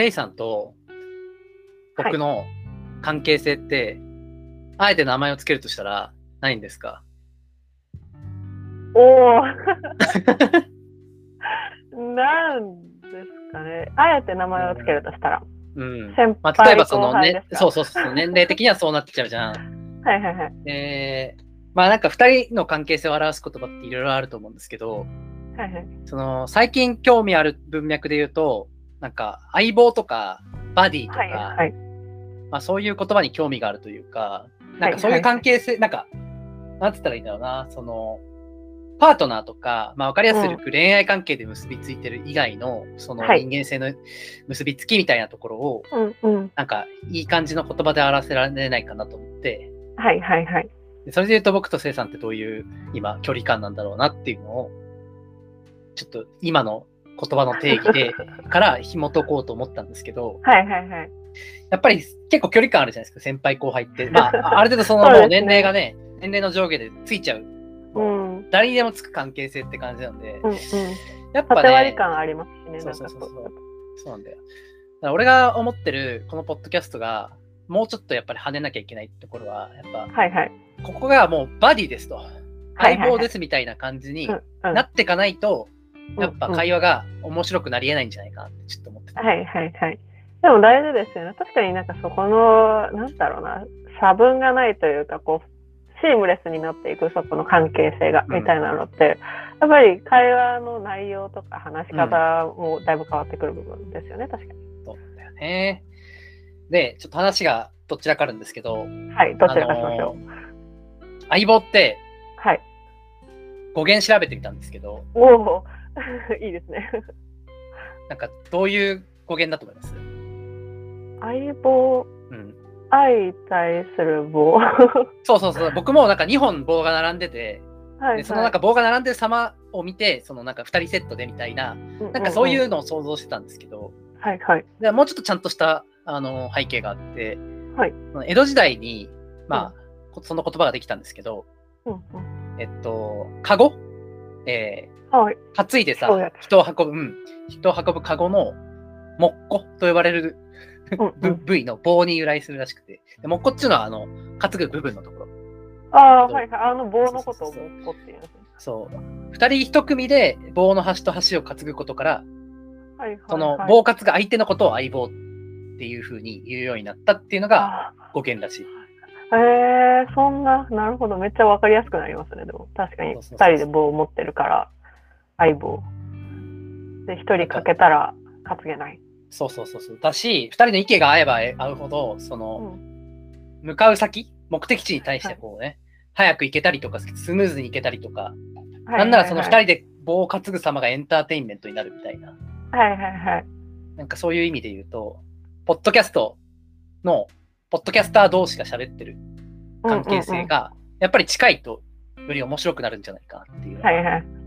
せいさんと僕の関係性って、あえて名前をつけるとしたらないんですか？おお。なんですかね。あえて名前をつけるとしたら。うん。先まあ、例え輩ばそのねそうそうそう、年齢的にはそうなっちゃうじゃん。はいはいはい。で、まあなんか2人の関係性を表す言葉っていろいろあると思うんですけど、はいはい。その最近興味ある文脈で言うと、なんか相棒とかバディとか、はいはい。まあそういう言葉に興味があるというか、なんかそういう関係性、なんか、なんつったらいいんだろうな、その、パートナーとか、まあ分かりやすく恋愛関係で結びついてる以外の、そのはい人間性の結びつきみたいなところを、うんうん。なんかいい感じの言葉で表せられないかなと思って、はいはいはい。でそれで言うと僕とせいさんってどういう今距離感なんだろうなっていうのを、ちょっと今の言葉の定義で から紐解こうと思ったんですけど、はいはいはい。やっぱり結構距離感あるじゃないですか、先輩後輩って。まあ、ある程度そのもう年齢がね、年齢の上下でついちゃう。うん。うん誰にでもつく関係性って感じなんで、うん。やっぱ縦割りね、感ありますしね。そうそうそうそうなんかそうなんだよ。俺が思ってるこのポッドキャストが、もうちょっとやっぱり跳ねなきゃいけないところは、やっぱ、はいはい。ここがもうバディですと、はいはい相棒ですみたいな感じにうんうんなっていかないと、うんうん会話が面白くなり得ないんじゃないかなってちょっと思ってた。はいはいはい。でも大事ですよね。確かになんかそこの、なんだろうな、差分がないというか、こう、シームレスになっていくそこの関係性が、うんみたいなのって、やっぱり会話の内容とか話し方もだいぶ変わってくる部分ですよね、確かに。そうだよね。で、ちょっと話がどちらかあるんですけど、はい、どちらかしましょう。あのー相棒ってはい。語源調べてみたんですけど、おお いいですね。なんかどういう語源だと思います？相棒、うん。相対する棒。はそうそうそう。僕もなんか2本棒が並んでて、い、でそのなんか棒が並んでる様を見て、そのなんか2人セットでみたいな、ななんかそういうのを想像してたんですけど、はいはい。でもうちょっとちゃんとしたあの背景があって、はい江戸時代に、まあ、こその言葉ができたんですけど、うんうん、えっと、カゴ？え担いでさ人を運ぶ、うん、人を運ぶカゴの木っと呼ばれる 部位の棒に由来するらしくて、で木っこっていうのは、あの、担ぐ部分のところ。ああ、はいはい。あの棒のことをもっこっていうんですね。そう。二人一組で棒の端と端を担ぐことから、はいはい、はい。その棒担ぐ相手のことを相棒っていうふうに言うようになったっていうのがあ語源らしい。ーへえそんな、なるほど。めっちゃわかりやすくなりますね。でも、確かに、二人で棒を持ってるから、相棒。で、一人かけたら担げない。そうそうそうそう。だし、二人の意見が合えば合うほど、その、うん向かう先、目的地に対してこうね、早く行けたりとか、スムーズに行けたりとか、なんならその二人で棒を担ぐ様がエンターテインメントになるみたいな、はいはいはい。なんかそういう意味で言うと、ポッドキャストの、ポッドキャスター同士が喋ってる関係性が、やっぱり近いと、より面白くなるんじゃないかなっていうはいはい。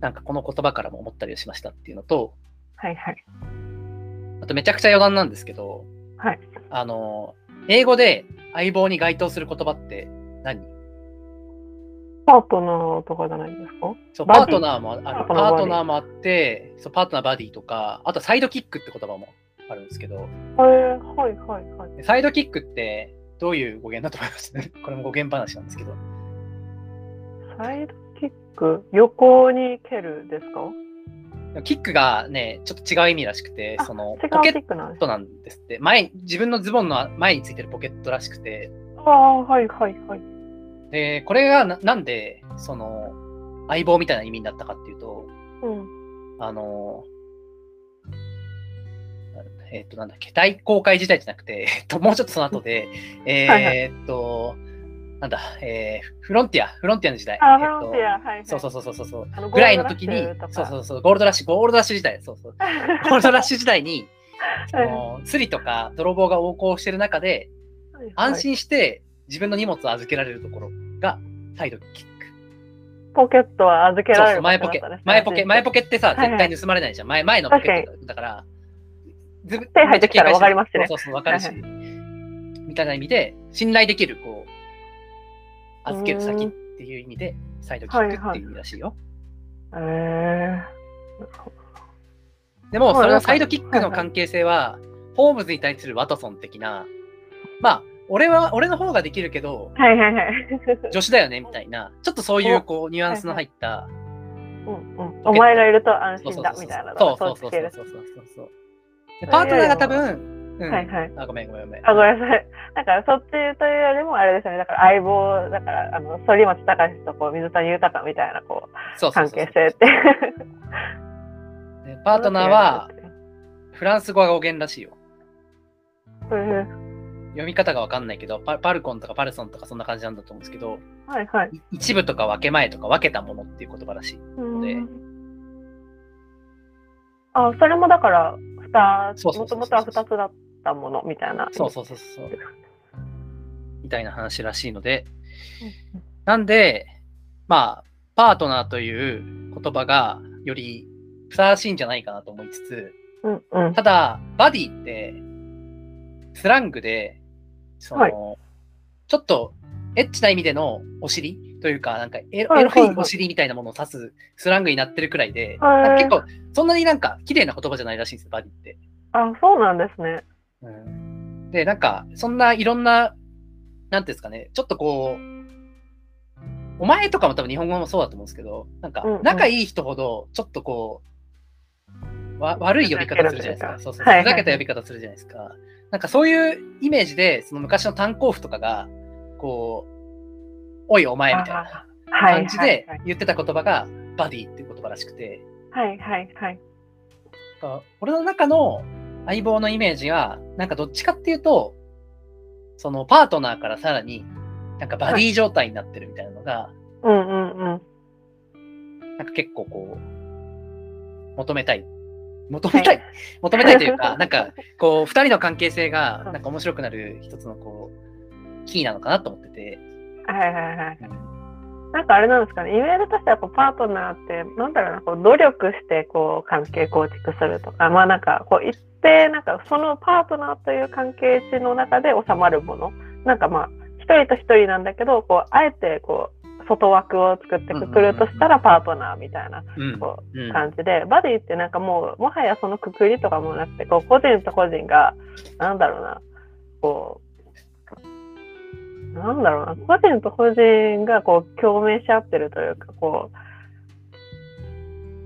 なんかこの言葉からも思ったりしましたっていうのと、はいはい。あとめちゃくちゃ余談なんですけど、はいあの、英語で相棒に該当する言葉って何？パートナーとかじゃないですか？そう、パートナーもある。パパートナーもあって、そう、パートナーバディとか、あとサイドキックって言葉もあるんですけど、へえはいはいはい。サイドキックってどういう語源だと思います？これも語源話なんですけど。サイドキック、横に蹴るですか？キックがね、ちょっと違う意味らしくて、あそのポケットなんですって。前、自分のズボンの前についてるポケットらしくて、ああ、はいはいはい。で、これがななんで、その、相棒みたいな意味になったかっていうと、うん。あの、えっ、と、なんだっけ、大航海時代じゃなくて、えっと、もうちょっとその後で、はいはえーっと、なんだ、えーフロンティア、フロンティアの時代。あ、えっとフロンティア、はいはい。そうそうそうそうそう。ぐらいの時にそうそうそう、ゴールドラッシュ、ゴールドラッシュ時代、そうそう。ゴールドラッシュ時代に、そはいのスリとか泥棒が横行してる中で、安心して自分の荷物を預けられるところがサイドキック。ポケットは預けそうられるそう前ポケ前ポケ、前ポケってさ、はいはい絶対盗まれないじゃん。前前のポケットだから、ず手入ってきたら分かりますしねそうそうそう、わかるし、はいみたいな意味で、信頼できる、こう、預ける先っていう意味で、サイドキックっていう意味らしいよ。へえでも、それのサイドキックの関係性は、ホームズに対するワトソン的な、まあ、俺は、俺の方ができるけど、はいはいはい。女子だよねみたいな、ちょっとそういうこうニュアンスの入った、うんうん、お前がいると安心だみたいなのそうそうそうそうそうそうそう。でパートナーが多分、うんはいはい。あ、ごめんごめんごめん。あ、ごめんなさい。だからそっちというよりもあれですよね。だから相棒、だから、あの、反町隆史とこう水谷豊みたいな、こう、関係性って。でパートナーは、フランス語が語源らしいよ。うん読み方がわかんないけどパ、パルコンとかパルソンとかそんな感じなんだと思うんですけど、はいはい。い一部とか分け前とか分けたものっていう言葉らしい。でうんあ、それもだから、二つ、もともとは二つだったものみたいな。そうそうそうそう。みたいな話らしいので、うんなんで、まあ、パートナーという言葉がよりふさわしいんじゃないかなと思いつつ、うんうん。ただ、バディって、スラングで、その、はいちょっとエッチな意味でのお尻というか、なんかエロ,、はいお尻みたいなものを指すスラングになってるくらいで、はいなんか結構、そんなになんか綺麗な言葉じゃないらしいんですよ、バディって。あ、そうなんですね。うん、で、なんか、そんないろんな、なんていうんですかね、ちょっとこう、お前とかも多分日本語もそうだと思うんですけど、なんか仲いい人ほど、ちょっとこう、わ悪い呼び方するじゃないですか。そうそう、ふざけた呼び方するじゃないですか。なんかそういうイメージで、その昔の炭鉱夫とかが、こう、おいお前みたいな感じで言ってた言葉が、バディっていう言葉らしくて、はいはいはい。俺の中の相棒のイメージは、なんかどっちかっていうと、そのパートナーからさらに、なんかバディ状態になってるみたいなのが、うんうんうん。なんか結構こう、求めたい。求めたい、求めたいというか、なんか、こう、二人の関係性が、なんか面白くなる一つのこう、キーなのかなと思ってて。はいはいはい。うんなんかあれなんですかね、イメージとしてはこうパートナーって、なんだろうな、こう努力してこう関係構築するとか、まあなんかこう一定、なんかそのパートナーという関係値の中で収まるもの、なんかまあ一人と一人なんだけど、こうあえてこう外枠を作ってくくるとしたらパートナーみたいなうん。こうんう感じで、バディってなんかもうもはやそのくくりとかもなくて、こう個人と個人が、なんだろうな、こう、なんだろうな、個人と個人がこう共鳴し合ってるというか、こう、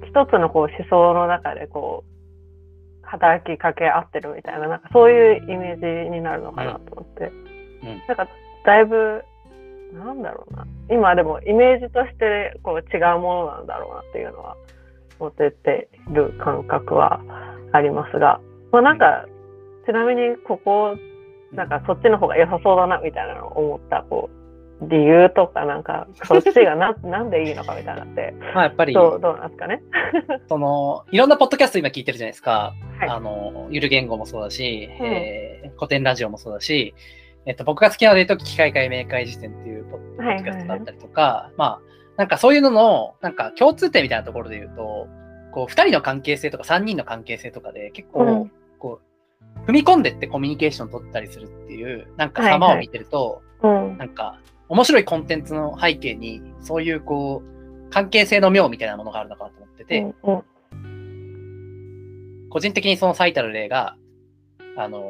一つのこう思想の中でこう、働きかけ合ってるみたいな、なんかそういうイメージになるのかなと思って。うん。なんか、だいぶ、なんだろうな。今でもイメージとしてこう違うものなんだろうなっていうのは持ってっている感覚はありますが、まあなんか、ちなみにここ、なんかそっちの方が良さそうだなみたいなのを思った、こう、理由とかなんか、そっちがな なんでいいのかみたいなって、まあやっぱり、どう、どうなんですかね。その、いろんなポッドキャスト今聞いてるじゃないですか。はい。あの、ゆる言語もそうだし、うん。えー古典ラジオもそうだし、えっと、僕が好きなので言うと、機械解明会辞典っていうポッドはいキャストがあったりとか、まあ、なんかそういうのの、なんか共通点みたいなところで言うと、こう、二人の関係性とか三人の関係性とかで結構、うん。こう、踏み込んでってコミュニケーション取ったりするっていう、なんかはいはい様を見てると、うん。なんか、面白いコンテンツの背景に、そういうこう、関係性の妙みたいなものがあるのかなと思ってて、うんうん個人的にその最たる例が、あの、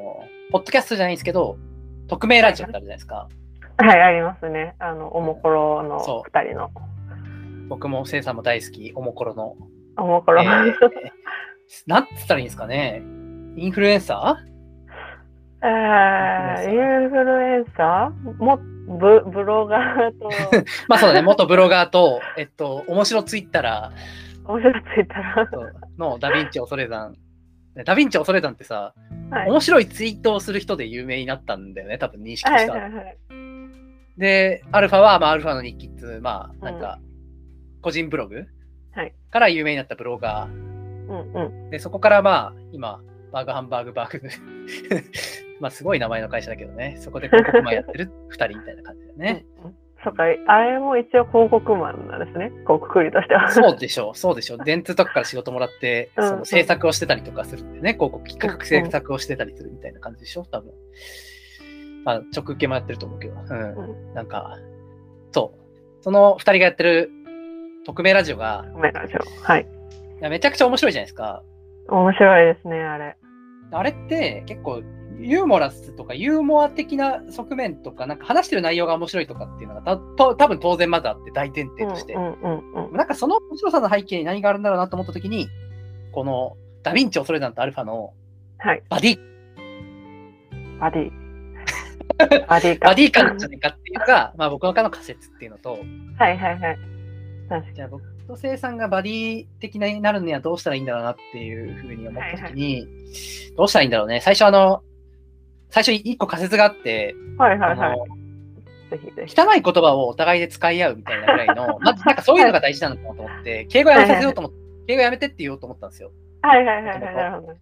ポッドキャストじゃないんですけど、匿名ラジオってあるじゃないですか。はい、ありますね。あの、おもころのそう二人の。僕もせいさんも大好き、おもころの。おもころ。えーなんつったらいいんですかね。インフルエンサえー、インフルエンサー？もブブロガーと。ー まあそうだね、元ブロガーと、えっと、面白ツイッター面白ついたら、のダヴィンチ恐山。ダヴィンチ恐山ってさ、はい、面白いツイートをする人で有名になったんだよね、多分認識はいした。はいはいで、アルファは、まあ、アルファの日記っつう、まあ、なんか、個人ブログはい。から有名になったブロガー。うんうん。で、そこからまあ、今、バーグハンバーグバーグ。まあ、すごい名前の会社だけどね。そこで広告マンやってる二人みたいな感じだよね。そっか、あれも一応広告マンなんですね、こうくくりとしては。そうでしょう、そうでしょう。電通とかから仕事もらって、うんその制作をしてたりとかするんでね、広告企画制作をしてたりするみたいな感じでしょ、多分。まあ、直受けもやってると思うけど。うん。うなんか、そう。その二人がやってる匿名ラジオが、ごめんなさいはい。めちゃくちゃ面白いじゃないですか。面白いですね、あれ。あれって結構ユーモラスとかユーモア的な側面とか、なんか話してる内容が面白いとかっていうのがたと多分当然まずあって大前提として。うんうんうんなんかその面白さの背景に何があるんだろうなと思ったときに、このダヴィンチ恐れなんとアルファのはい。バディ、バディ。バディか。バディ感じゃないかっていうか、まあ僕の中の仮説っていうのと、はいはいはい。確かじゃあ僕と生さんがバディ的になるにはどうしたらいいんだろうなっていうふうに思ったときに、どうしたらいいんだろうね。最初あの、最初一個仮説があって、に。はいはいはい。汚い言葉をお互いで使い合うみたいなぐらいの、まずなんかそういうのが大事なのかなと思って、敬語やめさせようと思って、敬語やめてって言おうと思ったんですよ。はいはいはいはい。なるほど。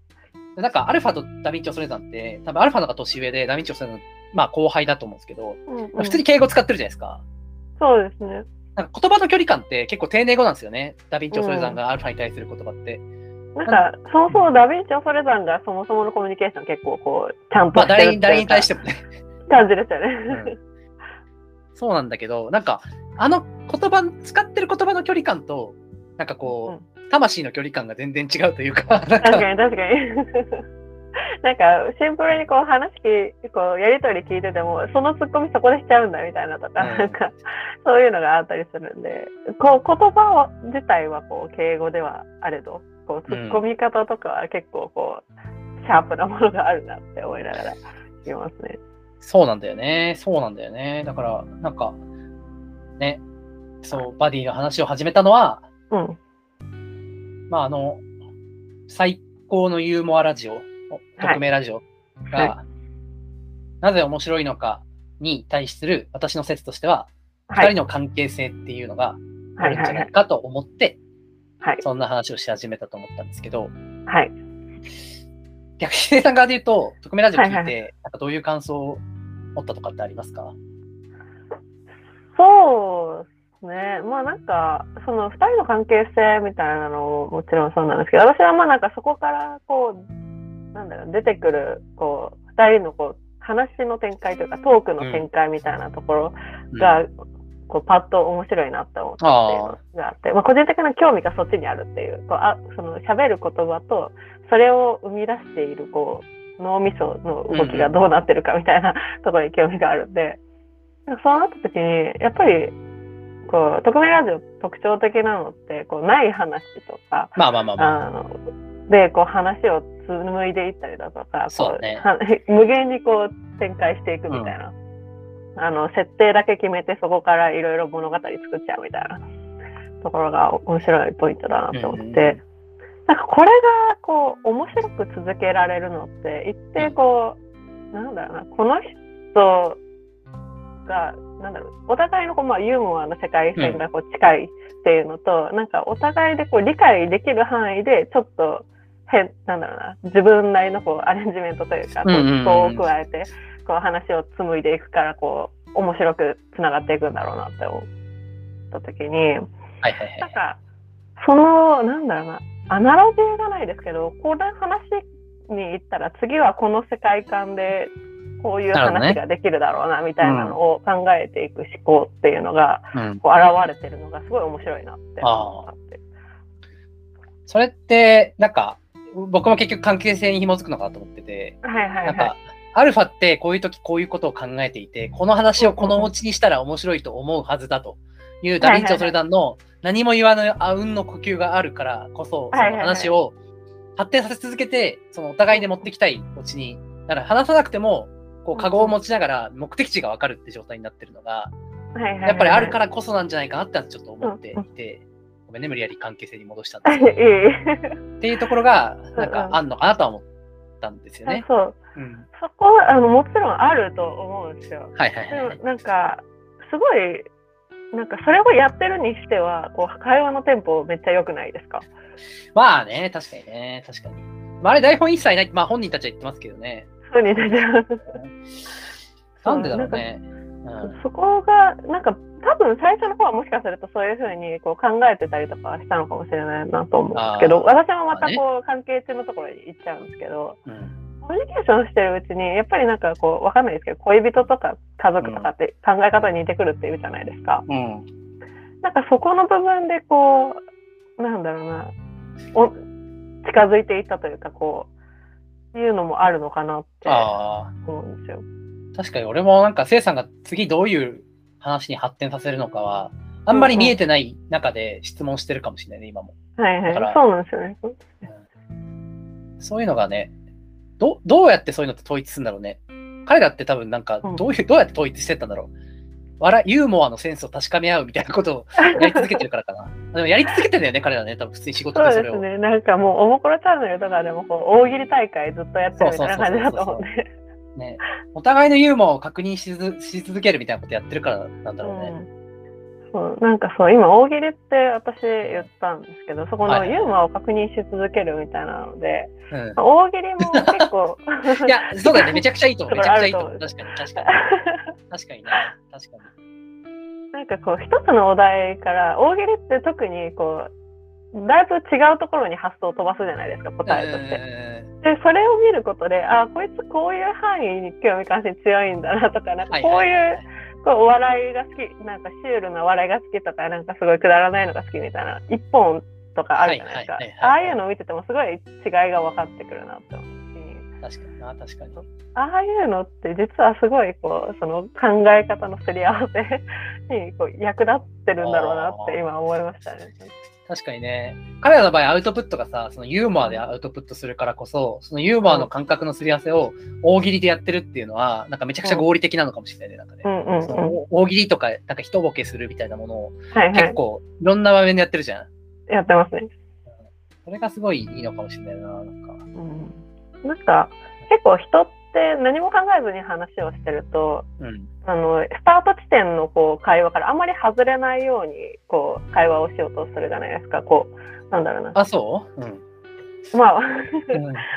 でなんかアルファとダヴィンチ・オソレザンって、多分アルファの方が年上で、ダヴィンチ・オソレザン、まあ後輩だと思うんですけど、うんうん普通に敬語使ってるじゃないですか。そうですね。なんか言葉の距離感って結構丁寧語なんですよね。ダヴィンチ・オソレザンがアルファに対する言葉って。なんか、そもそもダヴィンチ・オソレザンがそもそものコミュニケーション結構こう、ちゃんとまあしてるっていうか誰に誰に対してもね。感じですよね。うんそうなんだけど、なんか、あの言葉、使ってる言葉の距離感と、なんかこう、魂の距離感が全然違うというか、確か、かに確かに。なんかシンプルにこう話聞こうやりとり聞いててもそのツッコミそこでしちゃうんだみたいなとか、うんなんかそういうのがあったりするんでこう言葉を自体はこう敬語ではあれどこうツッコみ方とかは結構こう、シャープなものがあるなって思いながらますね。そうなんだよね。そうなんだよね。だから、なんか、ね、そう、バディの話を始めたのは、うんまあ、あの、最高のユーモアラジオ、匿名ラジオが、はなぜ面白いのかに対する私の説としては、はい。二人の関係性っていうのがあはい。るんじゃはないいかと思って、はい。そんな話をし始めたと思ったんですけど、はい。逆に生さん側で言うと、匿名ラジオ聞いて、はいはなんかどういう感想を持ったとかってありますか？そうですね。まあなんか、その二人の関係性みたいなのももちろんそうなんですけど、私はまあなんかそこからこう、なんだろう、出てくる、こう、二人のこう、話の展開というか、トークの展開みたいなところが、こう、パッと面白いなって思ったっていうのがあって、まあ個人的な興味がそっちにあるっていう、こうあその喋る言葉と、それを生み出している、こう、脳みその動きがどうなってるかみたいな ところに興味があるんで、そうなった時に、やっぱり、こう、匿名ラジオ特徴的なのって、こう、ない話とか、まあまあまあまあ。あの、で、こう、話を紡いでいったりだとか、こそうね。は無限にこう、展開していくみたいな。あの、設定だけ決めて、そこからいろいろ物語作っちゃうみたいな。ところが面白いポイントだなと思って、うん。なんかこれが、こう、面白く続けられるのって、一定こう、なんだろうな、この人が、なんだろう、お互いのこう、まあ、ユーモアの世界線がこう近いっていうのと、なんかお互いでこう理解できる範囲で、ちょっと変、なんだろうな、自分なりのこうアレンジメントというか、こうを加えて、こう話を紡いでいくから、こう、面白くつながっていくんだろうなって思った時に、はいはいはい。なんか、その、なんだろうな、アナロジーがないですけど、この話に行ったら、次はこの世界観で、こういう話ができるだろうな、みたいなのを考えていく思考っていうのが、うん、こう現れてるのがすごい面白いなって思って。それって、なんか、僕も結局関係性に紐づくのかなと思ってて、はいはいはい。なんか。、アルファってこういう時こういうことを考えていて、この話をこのおちにしたら面白いと思うはずだというダヴィンチ・オソレダンの何も言わぬあうんの呼吸があるからこそ、その話を発展させ続けて、そのお互いで持ってきたいおちに、だから話さなくても、こう、カゴを持ちながら目的地がわかるって状態になってるのが、やっぱりあるからこそなんじゃないかなってちょっと思っていて、ごめんね、無理やり関係性に戻したんですいけど、い っていうところが、なんかあんのかなとは思ったんですよね。そう。うん。そこはあのもちろんあると思うんですよ。はいはいはいはい。でもなんか、すごい、なんかそれをやってるにしては、こう会話のテンポめっちゃ良くないですか？まあね、確かにね、確かに。まあ、あれ台本一切ない、まあ本人たちは言ってますけどね。そうに出てます なんでだろうね。うんそこが、なんか、多分最初の方はもしかするとそういうふうにこう考えてたりとかしたのかもしれないなと思うんですけど、私もまたこう関係値のところに行っちゃうんですけど、うんコミュニケーションしてるうちに、やっぱりなんかこう、わかんないですけど、恋人とか家族とかって考え方に似てくるっていうじゃないですか。うん。なんかそこの部分でこう、なんだろうな、お近づいていったというか、こう、いうのもあるのかなって。思うんですよ。確かに俺もなんか、せいさんが次どういう話に発展させるのかは、あんまり見えてない中で質問してるかもしれないね、今も。はいはい。そうなんですよね。そういうのがね、どどうやってそういうのって統一するんだろうね。彼らって多分なんかうん、どういう、どうやって統一してったんだろう。笑いユーモアのセンスを確かめ合うみたいなことを やり続けてるからかな。でもやり続けてんだよね、彼らね。多分普通に仕事そうでそれを。ですね。なんかもう、おもころチャンネルとかでも、こう、大喜利大会ずっとやってるみたいな感じだと思うんで。ね、お互いのユーモアを確認しずし続けるみたいなことやってるからなんだろうね。うんそうなんかそう今大喜利って私言ったんですけどそこのはいはいユーモアを確認し続けるみたいなので、うん大喜利も結構 いや、そうだよね。めちゃくちゃいい と思う。めちゃくちゃいいと思う。確かに、確かに。確かにね。確かに。なんかこう一つのお題から大喜利って特にこうだいぶ違うところに発想を飛ばすじゃないですか答えとして。でそれを見ることであこいつこういう範囲に興味関心強いんだなとかなんかこういうこうお笑いが好きなんかシュールな笑いが好きとかなんかすごいくだらないのが好きみたいな一本とかあるじゃないですかああいうのを見ててもすごい違いが分かってくるなって思うし確かにな、確かに。ああいうのって実はすごいこうその考え方のすり合わせにこう役立ってるんだろうなって今思いましたね。確かにね。彼らの場合、アウトプットがさ、そのユーモアでアウトプットするからこそ、そのユーモアの感覚のすり合わせを大喜利でやってるっていうのは、なんかめちゃくちゃ合理的なのかもしれないね。なんかねう。んうんうん。その大喜利とか、なんか一ボケするみたいなものを。結構いろんな場面でやってるじゃん。やってますね。それがすごいいいのかもしれないな。なんか。うん。なんか結構人って何も考えずに話をしてると、うん。あのスタート地点のこう会話からあんまり外れないようにこう会話をしようとするじゃないですか。こうなんだろうな。あ、そう？うん。まあ、うん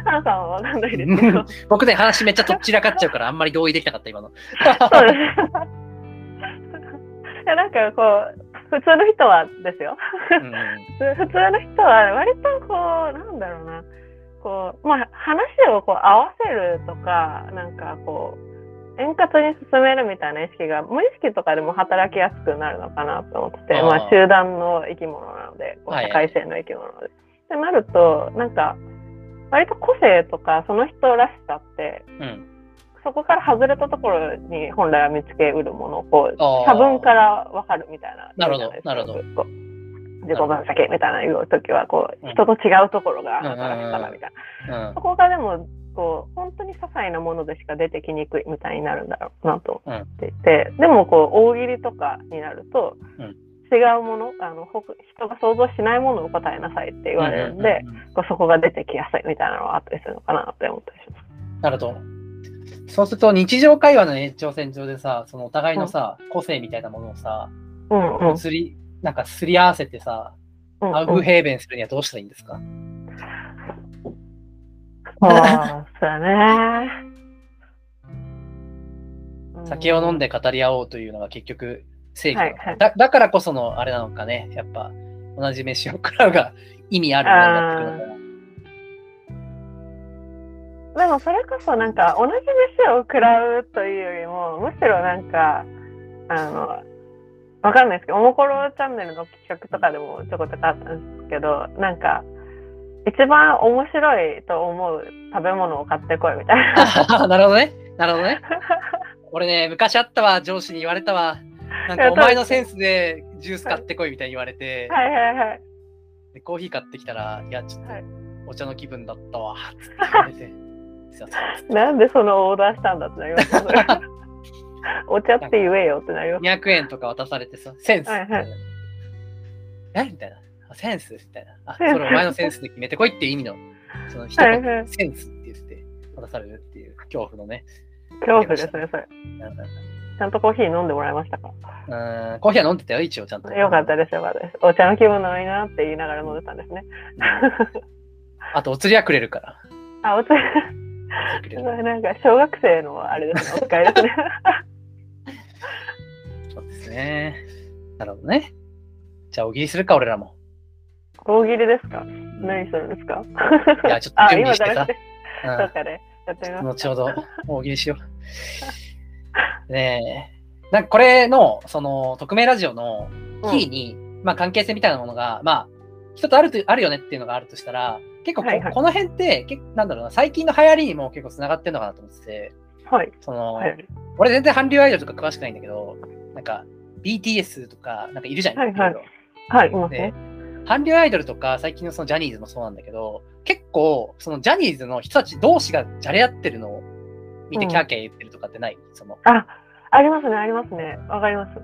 ハンさんはわかんないですけど。僕ね、話めっちゃとっちらかっちゃうから、あんまり同意できなかった、今の。そうです。いやなんかこう普通の人はですよ。うん普通の人は割とこうなんだろうなこう、まあ、話をこう合わせるとか、なんかこう、円滑に進めるみたいな意識が、無意識とかでも働きやすくなるのかなと思ってて、あまあ、集団の生き物なので、社会性の生き物で。はい、ってなると、なんか、割と個性とか、その人らしさって、うん、そこから外れたところに本来は見つけうるものをこう、多分から分かるみたいな。なるほど、なるほど。15番酒みたいな言う時はこう、人と違うところがあ働き方みたいな、うん、そこがでもこう本当に些細なものでしか出てきにくいみたいになるんだろうなと思っていて、でもこう大喜利とかになると、違うものあの人が想像しないものを答えなさいって言われるんで、こうそこが出てきやすいみたいなのはあったりするのかなって思ったりします。なるほど。そうすると日常会話の延長線上でさそのお互いのさ、うん、個性みたいなものをさ、うんうん、移りなんかすり合わせてさ、うんアウフヘーベンするにはどうしたらいいんですか？そうだね。酒を飲んで語り合おうというのが結局正義はいはい。だだからこそのあれなのかね、やっぱ同じ飯を食らうが意味あるなってくるのかな。でもそれこそなんか同じ飯を食らうというよりもむしろなんかあのわかんないですけどおもころチャンネルの企画とかでもちょこちょこあったんですけどなんか一番面白いと思う食べ物を買ってこいみたいな。あ なるほどね。なるほどね。俺ね、昔あったわ、上司に言われたわ。なんかお前のセンスでジュース買ってこいみたいに言われて、はいはいはい。でコーヒー買ってきたら、いや、ちょっとはいお茶の気分だったわ、つって言われて。すいませんなんでそのオーダーしたんだってなりますね お茶って言えよってなります。200円とか渡されてさ、センス。はいはいえみたいな。あセンスみたいな。あ、それお前のセンスで決めてこいっていう意味の、その一言、はいはいセンスって言って渡されるっていう恐怖のね。恐怖ですねそれ。うんちゃんとコーヒー飲んでもらいましたか？うん、コーヒーは飲んでたよ、一応ちゃんと。よかったですよかったです。お茶の気分のいいなって言いながら飲んでたんですね。あと、お釣りはくれるから。あ、お釣り なんか小学生のあれですね、お使いですね。ね。なるほどね。じゃあ、大喜利するか、俺らも。大喜利ですか？うん何するんですか？いやちょっとあ、準備してさ今じゃなくて、うんどっかでやってみます。後ほど 大喜利しよう。ねえ。なんかこれの、その、匿名ラジオのキーに、まあ関係性みたいなものが、まあ、一つあると、あるよねっていうのがあるとしたら、結構こ,、はいはいこの辺って、結なんだろうな、最近の流行りにも結構つながってるのかなと思ってて、はい。その、はい。俺全然韓流アイドルとか詳しくないんだけど、なんか BTS とか、なんかいるじゃん。はいはいはい、いますでね。韓流アイドルとか最近のそのジャニーズもそうなんだけど、結構そのジャニーズの人たち同士がじゃれ合ってるのを見てうんキャーキャー言ってるとかってない、そのあ、ありますね、ありますね。わかります。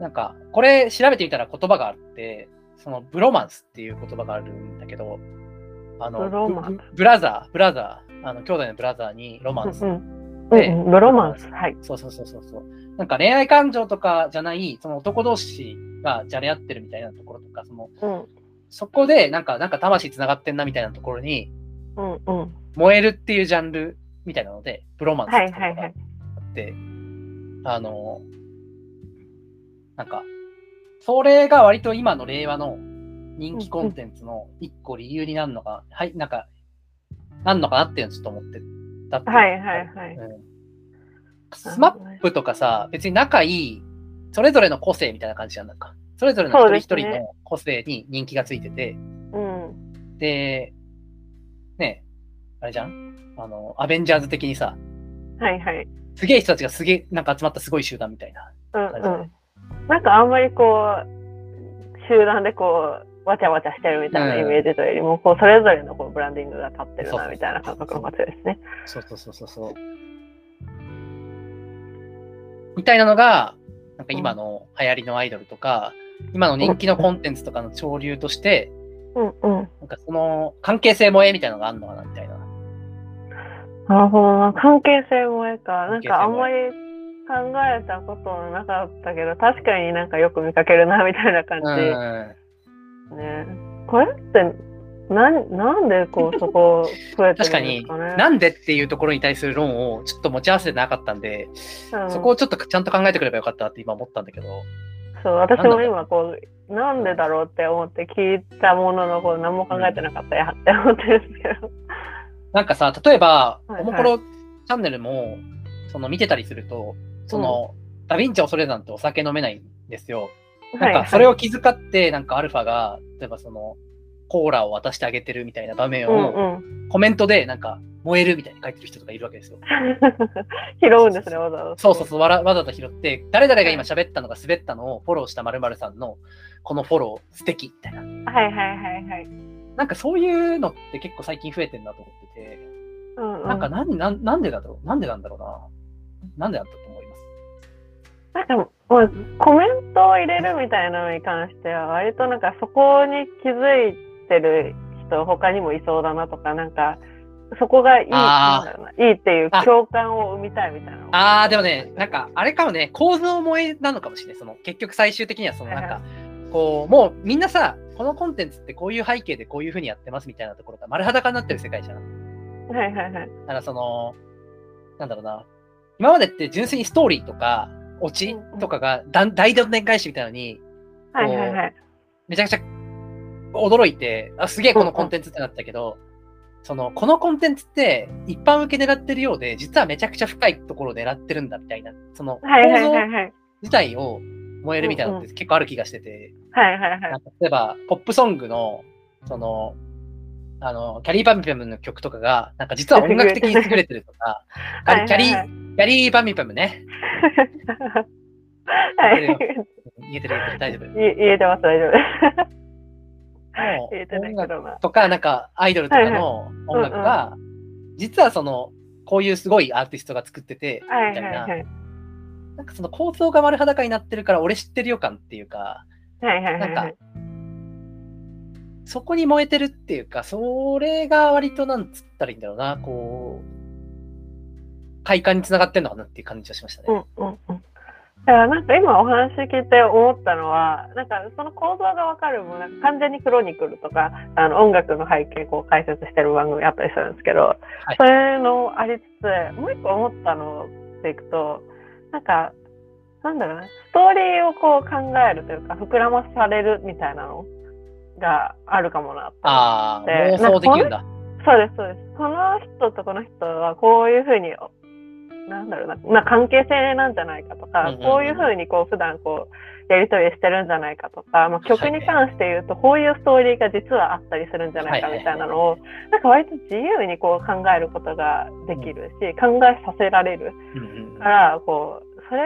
なんかこれ調べてみたら言葉があって、そのブロマンスっていう言葉があるんだけど、あのブラザー、ブラザー、あの兄弟のブラザーにロマンス。うんうん。でうんロマンス。はい。そうそうそうそうそう。なんか恋愛感情とかじゃない、その男同士がじゃれ合ってるみたいなところとか、そのうん。そこでなんか、なんか魂つながってんなみたいなところに、うんうん。燃えるっていうジャンルみたいなので、ブロマンスってはいいうのがあはいはい。って、あの、なんか、それが割と今の令和の人気コンテンツの一個理由になるのか、はい、なんか、なんのかなっていうのをちょっと思ってたっていうはいはいはい。うんスマップとかさ、別に仲いい、それぞれの個性みたいな感じなんだか。それぞれの一人一人の個性に人気がついてて、うん。で、ねあれじゃん？あの、アベンジャーズ的にさ、はいはい。すげえ人たちがすげえ、なんか集まったすごい集団みたいな。うんうん。なんかあんまりこう、集団でこう、わちゃわちゃしてるみたいなイメージというよりも、こう、それぞれのこうブランディングが立ってるなみたいな感覚が強いですね。そうそうそうそうそう。みたいなのが、なんか今の流行りのアイドルとか、今の人気のコンテンツとかの潮流として、うんうん。なんかその関係性萌えみたいなのがあるのかなみたいな。なるほどな。関係性もええか。なんかあんまり考えたことなかったけど、確かになんかよく見かけるなみたいな感じ。うんね。これって、なん、なんでこう、そこ 増えてるんです確かに、かね。なんでっていうところに対する論をちょっと持ち合わせてなかったんで、うんそこをちょっとちゃんと考えてくればよかったって今思ったんだけど、そう、私も今こう、なんでだろうって思って聞いたものの、こう、何も考えてなかったやって思ってるんですけど。なんかさ、例えば、はいはいおもころチャンネルも、その見てたりすると、その、ダヴィンチ恐れなんてお酒飲めないんですよ。なんかそれを気遣って、なんかアルファが、例えばその、コーラを渡してあげてるみたいな場面うんを、うん。コメントでなんか、燃えるみたいに書いてる人とかいるわけですよ。拾うんですね、わざわざ。そうそうそう、わらわざと拾って、誰々が今喋ったのが滑ったのをフォローした〇〇さんの、このフォロー素敵みたいな。はいはいはいはい。なんかそういうのって結構最近増えてんなと思ってて、うんうん、なんかなんなんなんでだろうなんでなんだろうな。なんでだったと思いますなんかもうコメントを入れるみたいなのに関しては割となんかそこに気づいてる人他にもいそうだなとかなんかそこがいいいいっていう共感を生みたいみたいなのああ、でもね、なんか、あれかもね、構造萌えなのかもしれない。その、結局最終的には、その、なんか、こう、もうみんなさ、このコンテンツってこういう背景でこういう風にやってますみたいなところが丸裸になってる世界じゃん。はいはいはい。だからその、なんだろうな、今までって純粋にストーリーとか、オチとかがだん大どんでん返しみたいなのに、はいはいはい。めちゃくちゃ驚いて、あ、すげえこのコンテンツってなったけど、その、このコンテンツって一般受け狙ってるようで、実はめちゃくちゃ深いところを狙ってるんだみたいな、その構造自体を燃えるみたいなのって結構ある気がしてて、例えば、ポップソングの、その、あの、キャリーパミュパムの曲とかが、なんか実は音楽的に優れてるとか、キャリはい。ー、キャリーパミュパムね。はい。言えてる言えてる大丈夫。言言えてます大丈夫。音楽とか、なんかアイドルとかの音楽が、実はその、こういうすごいアーティストが作ってて、みはいたいな、なんかその構造が丸裸になってるから、俺知ってるよ感っていうか、はいはいはない。んかはい、そこに燃えてるっていうか、それが割となんつったらいいんだろうな、こう、快感につながってんのかなっていう感じがしましたね。うんうんうん。だからなんか今お話聞いて思ったのは、なんかその構造がわかるもん、なんか完全にクロニクルとか、あの音楽の背景こう解説してる番組あったりするんですけど、はいそれのありつつ、もう一個思ったのでいくと、なんか、なんだろうな、ストーリーをこう考えるというか、膨らまされるみたいなのがあるかもなって。ああ、で妄想できるんだ。そうです、そうです。この人とこの人はこういうふうになんだろうな、まあ、関係性なんじゃないかとか、うんうんうん。こういうふうにこう普段こうやり取りしてるんじゃないかとか、まあ、曲に関して言うとこういうストーリーが実はあったりするんじゃないかみたいなのをなんか割と自由にこう考えることができるし考えさせられるからこうそれ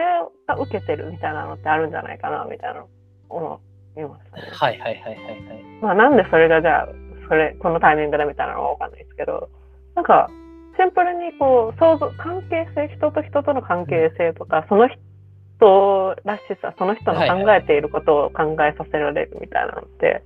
が受けてるみたいなのってあるんじゃないかなみたいなの思はいはいはいはいはい。まあなんでそれがじゃあそれこのタイミングだみたいなのはわかんないですけどなんかシンプルにこう想像関係性人と人との関係性とかその人らしさその人の考えていることを考えさせられるみたいなのって、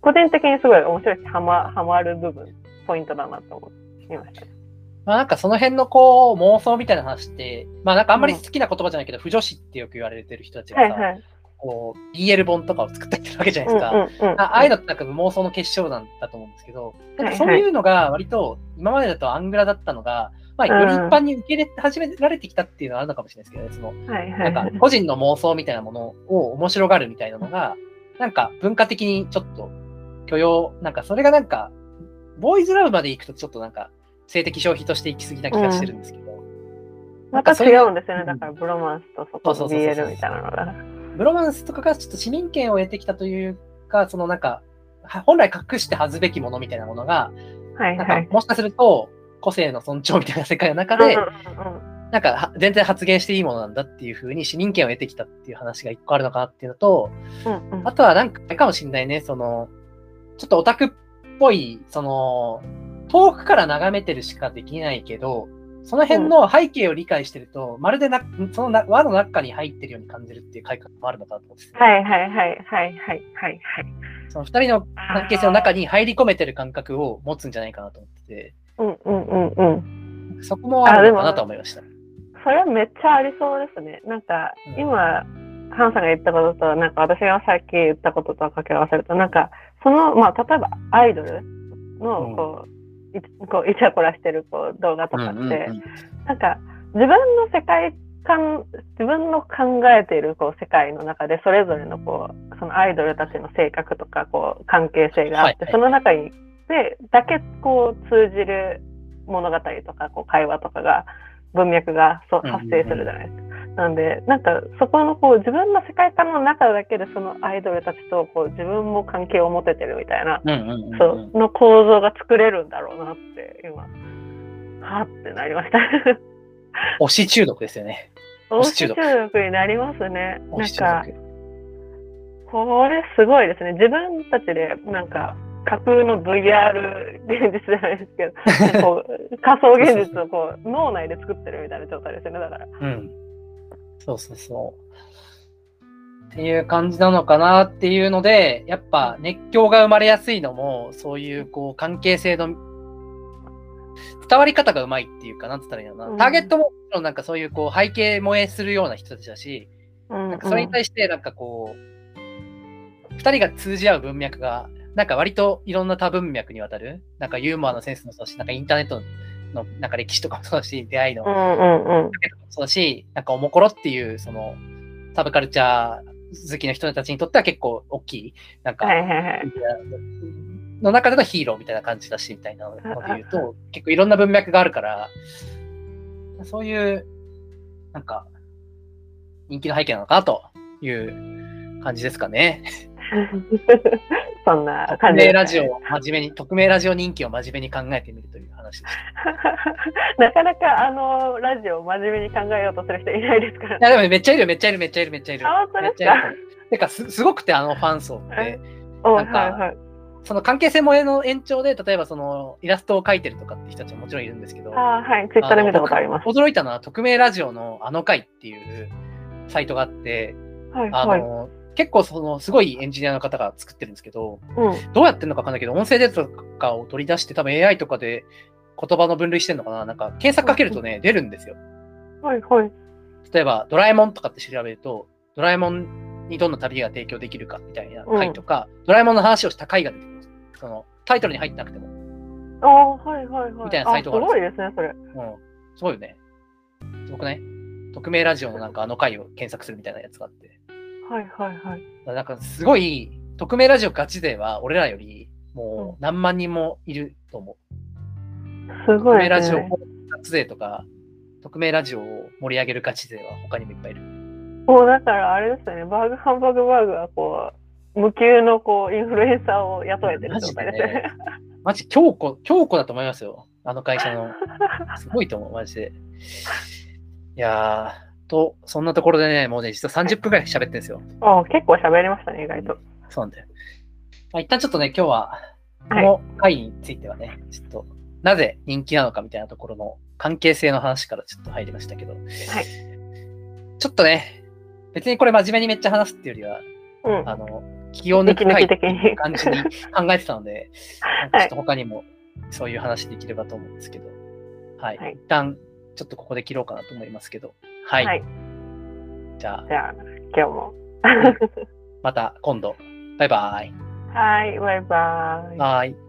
個人的にすごい面白いしハマハマる部分ポイントだなと思いましたね。まあなんかその辺のこう妄想みたいな話って、まあなんかあんまり好きな言葉じゃないけど、不女子ってよく言われてる人たちがさ、はいはい。こう BL 本とかを作ったりするわけじゃないですか。うんうんうんあああいうのってなんか妄想の結晶なんだと思うんですけど、なんかそういうのが割と今までだとアングラだったのが、まあ、より一般に受け入れ始められてきたっていうのはあるのかもしれないですけどね、そのはいはないんかはい。個人の妄想みたいなものを面白がるみたいなのが、なんか文化的にちょっと許容、なんかそれがなんか、ボーイズラブまで行くとちょっとなんか性的消費として行き過ぎな気がしてるんですけど、また違うんですよね。うんだからブロマンスとそこ BL みたいなのが。ブロマンスとかがちょっと市民権を得てきたというか、そのなんか、は本来隠して恥ずべきものみたいなものが、なんかはいはい。もしかすると個性の尊重みたいな世界の中で、なんかは全然発言していいものなんだっていうふうに市民権を得てきたっていう話が一個あるのかなっていうのと、うんうんあとはなんかあれかもしれないね、その、ちょっとオタクっぽい、その、遠くから眺めてるしかできないけど、その辺の背景を理解してると、まるでなそのな輪の中に入ってるように感じるっていう感覚もあるのかなと思ってて、はいはいはいはいはいはいはい。その二人の関係性の中に入り込めてる感覚を持つんじゃないかなと思ってて、うんうんうんうん。そこもあるのかなと思いました。それはめっちゃありそうですね。なんかうん今、ハンさんが言ったことと、なんか私がさっき言ったことと掛け合わせると、なんかその、まあ例えばアイドルのこう、いこうイチャコラしてるこう動画とかって、うんうんうんなんか自分の世界観自分の考えているこう世界の中でそれぞれのこうそのアイドルたちの性格とかこう関係性があって、はいはいその中にでだけこう通じる物語とかこう会話とかが文脈がそううんうんうん発生するじゃないですか。なんでなんかそこのこう自分の世界観の中だけでそのアイドルたちとこう自分も関係を持ててるみたいな、そうの構造が作れるんだろうなって今はってなりました。推し中毒ですよね。推し中毒毒になりますね。なんか、毒。これすごいですね。自分たちで、なんか、架空の VR 現実じゃないですけど、こう 仮想現実をこう脳内で作ってるみたいな状態ですよね。だから。うん。そうそうそう。っていう感じなのかなっていうので、やっぱ熱狂が生まれやすいのも、そういうこう関係性の伝わり方がうまいっていうか、なんつったらいいのかな。うんターゲットももちろんなんかそういうこう背景萌えするような人たちだし、うんなんかそれに対してなんかこう、二人が通じ合う文脈が、なんか割といろんな多文脈にわたる、なんかユーモアのセンスもそうだし、なんかインターネットのなんか歴史とかもそうだし、出会いのうんうんうん。そうだし、なんかおもころっていう、その、サブカルチャー好きの人たちにとっては結構大きい、なんか、はいはいはい。の中でのヒーローみたいな感じだし、みたいなので言うと、結構いろんな文脈があるから、そういう、なんか、人気の背景なのかなという感じですかね。そんな匿感じね、名ラジオを真面目に、匿名ラジオ人気を真面目に考えてみるという話でした。なかなかあのラジオを真面目に考えようとする人いないですからい。や、でもめっちゃいるよ、めっちゃいる、めっちゃいる、めっちゃいる。あ本当ですか？てかす、すごくて、あのファン層って。おなんかはいはい。その関係性萌えの延長で、例えばそのイラストを描いてるとかって人たちももちろんいるんですけど、あーはい。ツイッターで見たことあります。驚いたのは、匿名ラジオのあの回っていうサイトがあって、あはいはい。の、結構そのすごいエンジニアの方が作ってるんですけど、うん。どうやってるのかわかんないけど、音声データとかを取り出して、多分 AI とかで言葉の分類してるのかな？なんか検索かけるとね、出るんですよ。はいはい。例えば、ドラえもんとかって調べると、ドラえもんにどんな旅が提供できるかみたいな回とか、ドラえもんの話をした回が出てくるんです。そのタイトルに入ってなくても。ああ、はいはいはい。みたいなサイトがあるあすごいですね、それ。うん。すごいよね。すごくない？匿名ラジオのなんかあの回を検索するみたいなやつがあって。はいはいはい。なんかすごい、匿名ラジオガチ勢は俺らよりもう何万人もいると思う。すごい匿名ラジオ。ガチ勢とか、匿名ラジオを盛り上げるガチ勢は他にもいっぱいいる。もうだからあれですよね、バーグハンバーグバーグはこう、無給のこうインフルエンサーを雇えてる状態ですね。マジ強固、強固だと思いますよ。あの会社の。すごいと思う、マジで。いやー、と、そんなところでね、もうね、実は30分ぐらい喋ってるんですよ。あ結構喋りましたね、意外と。そうなんだよ。まあ、一旦ちょっとね、今日は、こはいの回についてはね、ちょっと、なぜ人気なのかみたいなところの関係性の話からちょっと入りましたけど、ちょっとね、別にこれ真面目にめっちゃ話すっていうよりは、うん。あの、気を抜く回息抜き的に。感じに考えてたので、ちょっと他にもそういう話できればと思うんですけど、はい。はい一旦、ちょっとここで切ろうかなと思いますけど、はい。はいじゃあ、じゃあ、今日も。また今度。バイバイ。はい、バイバイ。はい。